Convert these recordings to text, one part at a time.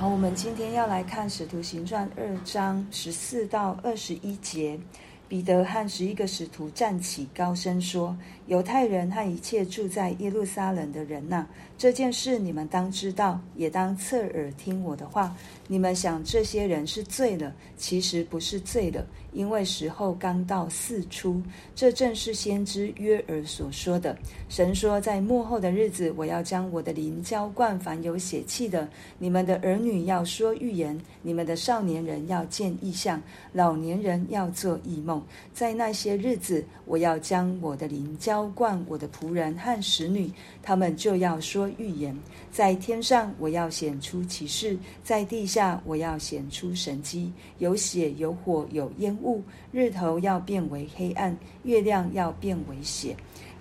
好，我们今天要来看《使徒行传》二章十四到二十一节。彼得和十一个使徒站起，高声说：“犹太人和一切住在耶路撒冷的人呐，这件事你们当知道，也当侧耳听我的话。你们想这些人是醉了，其实不是醉了，因为时候刚到四初。这正是先知约珥所说的。神说，在末后的日子，我要将我的灵浇灌凡有血气的。你们的儿女要说预言，你们的少年人要见异象，老年人要做异梦。”在那些日子，我要将我的灵浇灌我的仆人和使女，他们就要说预言。在天上，我要显出奇事；在地下，下我要显出神迹。有血，有火，有烟雾。日头要变为黑暗，月亮要变为血。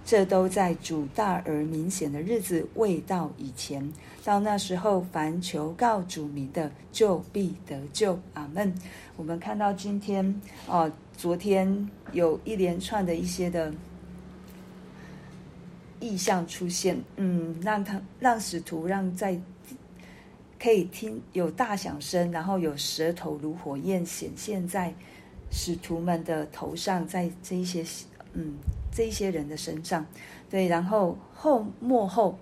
这都在主大而明显的日子未到以前。到那时候，凡求告主名的，就必得救。阿门。我们看到今天哦、昨天有一连串的一些的意象出现，嗯，让他让使徒让在可以听有大响声，然后有舌头如火焰显现在使徒们的头上，在这一些嗯这一些人的身上，对，然后后末后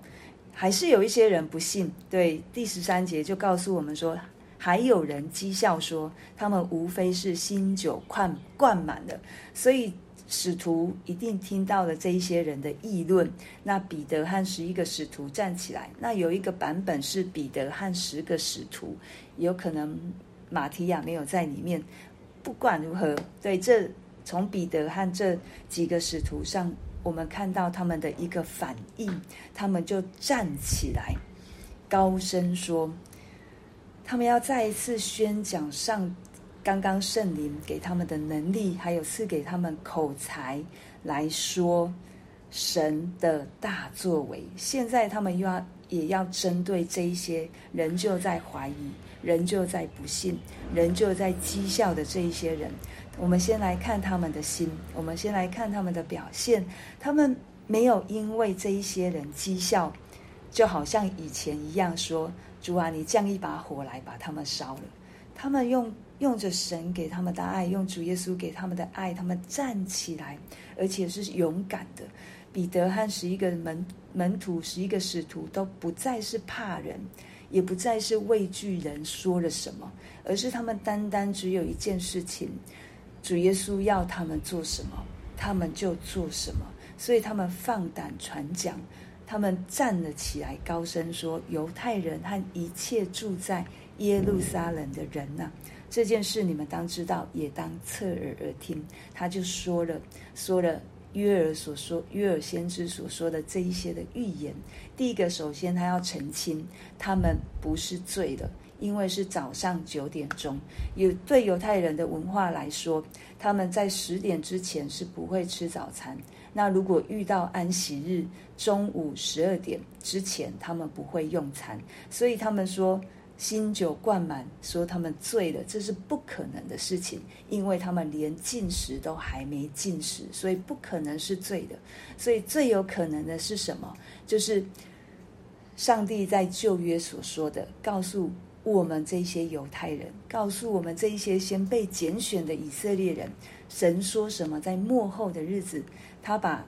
还是有一些人不信，对，第十三节就告诉我们说。还有人讥笑说，他们无非是新酒灌灌满了，所以使徒一定听到了这一些人的议论。那彼得和十一个使徒站起来，那有一个版本是彼得和十个使徒，有可能马提亚没有在里面。不管如何，对，这从彼得和这几个使徒上，我们看到他们的一个反应，他们就站起来，高声说。他们要再一次宣讲上刚刚圣灵给他们的能力，还有赐给他们口才来说神的大作为。现在他们又要也要针对这一些仍旧在怀疑、仍旧在不信、仍旧在讥笑的这一些人。我们先来看他们的心，我们先来看他们的表现。他们没有因为这一些人讥笑，就好像以前一样说。主啊，你降一把火来把他们烧了。他们用用着神给他们的爱，用主耶稣给他们的爱，他们站起来，而且是勇敢的。彼得和十一个门门徒，十一个使徒都不再是怕人，也不再是畏惧人说了什么，而是他们单单只有一件事情：主耶稣要他们做什么，他们就做什么。所以他们放胆传讲。他们站了起来，高声说：“犹太人和一切住在耶路撒冷的人呐、这件事你们当知道，也当侧耳而听。”他就说了，说了约尔所说、约尔先知所说的这一些的预言。第一个，首先他要澄清，他们不是醉了，因为是早上九点钟。有对犹太人的文化来说，他们在十点之前是不会吃早餐。那如果遇到安息日中午十二点之前，他们不会用餐，所以他们说新酒灌满，说他们醉了，这是不可能的事情，因为他们连进食都还没进食，所以不可能是醉的。所以最有可能的是什么？就是上帝在旧约所说的，告诉我们这些犹太人，告诉我们这一些先被拣选的以色列人，神说什么？在末后的日子。他把，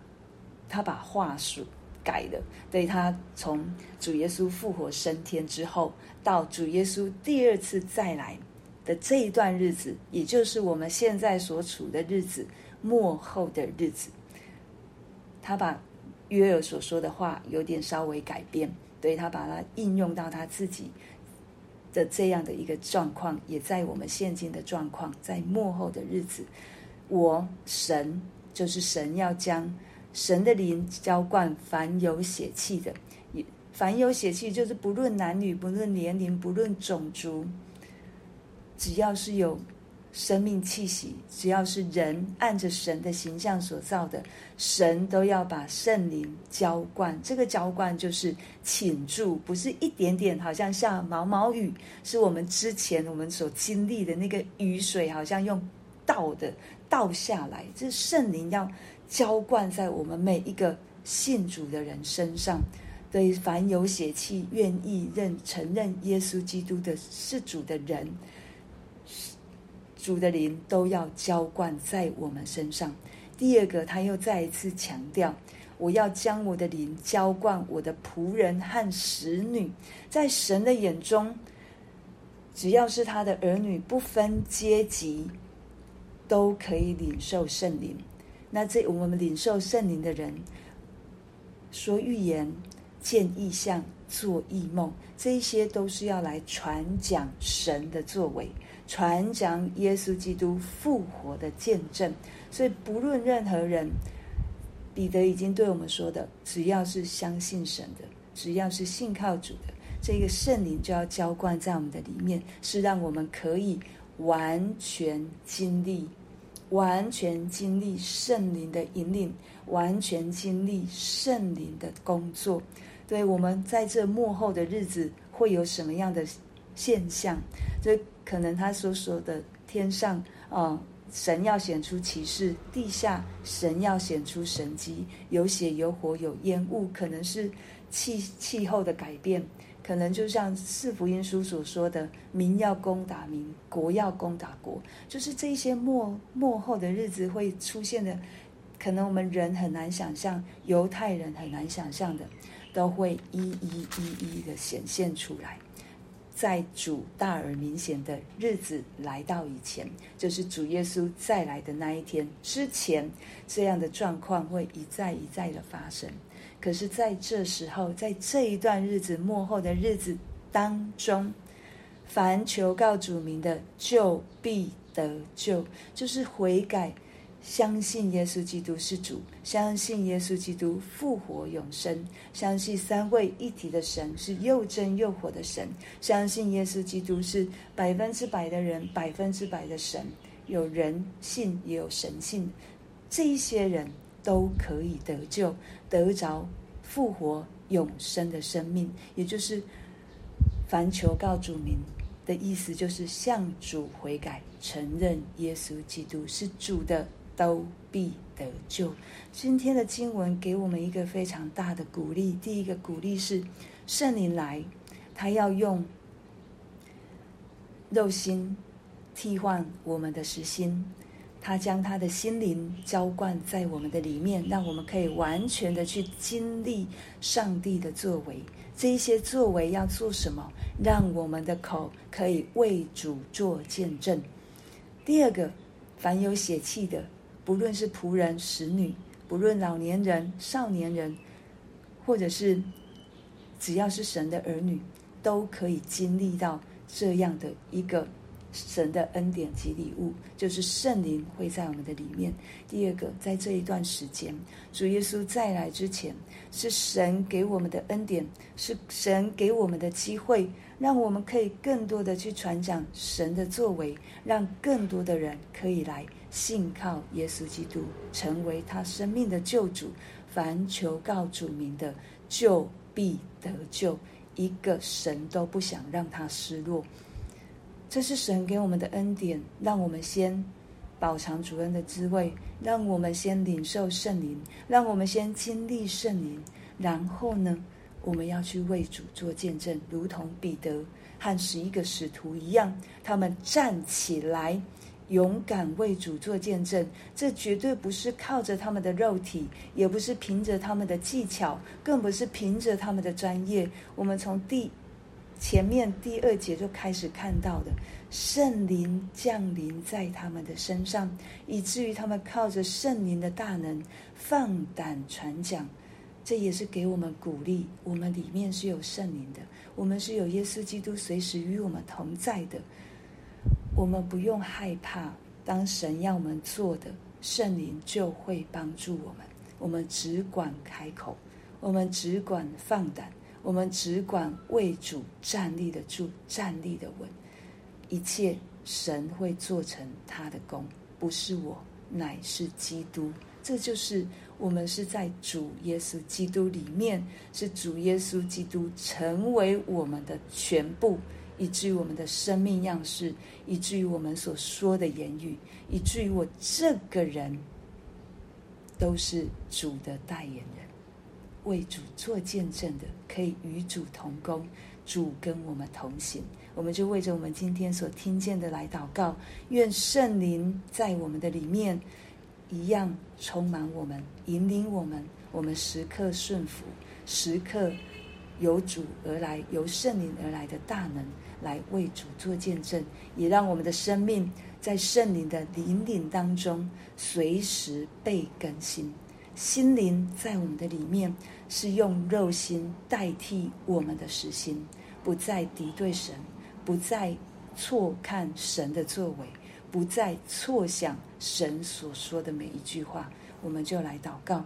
他把话术改了。对，他从主耶稣复活升天之后，到主耶稣第二次再来的这一段日子，也就是我们现在所处的日子，末后的日子，他把约尔所说的话有点稍微改变，对，他把它应用到他自己的这样的一个状况，也在我们现今的状况，在末后的日子，我神。就是神要将神的灵浇灌凡有血气的，凡有血气就是不论男女，不论年龄，不论种族，只要是有生命气息，只要是人按着神的形象所造的，神都要把圣灵浇灌。这个浇灌就是倾注，不是一点点，好像下毛毛雨，是我们之前我们所经历的那个雨水，好像用倒的。倒下来，这圣灵要浇灌在我们每一个信主的人身上。对，凡有血气愿意认承认耶稣基督的是主的人，主的灵都要浇灌在我们身上。第二个，他又再一次强调，我要将我的灵浇灌我的仆人和使女，在神的眼中，只要是他的儿女，不分阶级，都可以领受圣灵。那这我们领受圣灵的人，说预言。见异象、做异梦，这一些都是要来传讲神的作为，传讲耶稣基督复活的见证。所以，不论任何人，彼得已经对我们说的，只要是相信神的，只要是信靠主的，这个圣灵就要浇灌在我们的里面，是让我们可以完全经历、完全经历圣灵的引领，完全经历圣灵的工作。对，我们在这幕后的日子会有什么样的现象？这可能他所说的天上啊、神要显出奇事；地下神要显出神迹。有血有火有烟雾，可能是气气候的改变，可能就像四福音书所说的，民要攻打民，国要攻打国，就是这些末末后的日子会出现的，可能我们人很难想象，犹太人很难想象的。都会一一一一的显现出来，在主大而明显的日子来到以前，就是主耶稣再来的那一天之前，这样的状况会一再一再的发生。可是，在这时候，在这一段日子末后的日子当中，凡求告主名的，就必得救，就是悔改。相信耶稣基督是主，相信耶稣基督复活永生，相信三位一体的神是又真又活的神，相信耶稣基督是百分之百的人，百分之百的神，有人信也有神信，这一些人都可以得救，得着复活永生的生命，也就是凡求告主名的意思，就是向主悔改，承认耶稣基督是主的。都必得救。今天的经文给我们一个非常大的鼓励。第一个鼓励是，圣灵来，他要用肉心替换我们的实心，他将他的心灵浇灌在我们的里面，让我们可以完全的去经历上帝的作为。这一些作为要做什么？让我们的口可以为主做见证。第二个，凡有血气的。不论是仆人、使女，不论老年人、少年人，或者是只要是神的儿女，都可以经历到这样的一个神的恩典及礼物，就是圣灵会在我们的里面。第二个，在这一段时间，主耶稣再来之前，是神给我们的恩典，是神给我们的机会，让我们可以更多的去传讲神的作为，让更多的人可以来。信靠耶稣基督，成为他生命的救主。凡求告主名的，就必得救。一个神都不想让他失落。这是神给我们的恩典，让我们先饱尝主恩的滋味，让我们先领受圣灵，让我们先经历圣灵。然后呢，我们要去为主做见证，如同彼得和十一个使徒一样，他们站起来。勇敢为主做见证，这绝对不是靠着他们的肉体，也不是凭着他们的技巧，更不是凭着他们的专业。我们从第前面第二节就开始看到的，圣灵降临在他们的身上，以至于他们靠着圣灵的大能放胆传讲。这也是给我们鼓励，我们里面是有圣灵的，我们是有耶稣基督随时与我们同在的。我们不用害怕，当神要我们做的，圣灵就会帮助我们。我们只管开口，我们只管放胆，我们只管为主站立得住，站立的稳。一切神会做成他的功，不是我，乃是基督。这就是我们是在主耶稣基督里面，是主耶稣基督成为我们的全部。以至于我们的生命样式，以至于我们所说的言语，以至于我这个人，都是主的代言人。为主做见证的，可以与主同工，主跟我们同行。我们就为着我们今天所听见的来祷告，愿圣灵在我们的里面一样充满我们，引领我们，我们时刻顺服，时刻由主而来，由圣灵而来的大能来为主做见证，也让我们的生命在圣灵的引领当中随时被更新。心灵在我们的里面是用肉心代替我们的实心，不再敌对神。不再错看神的作为，不再错想神所说的每一句话，我们就来祷告。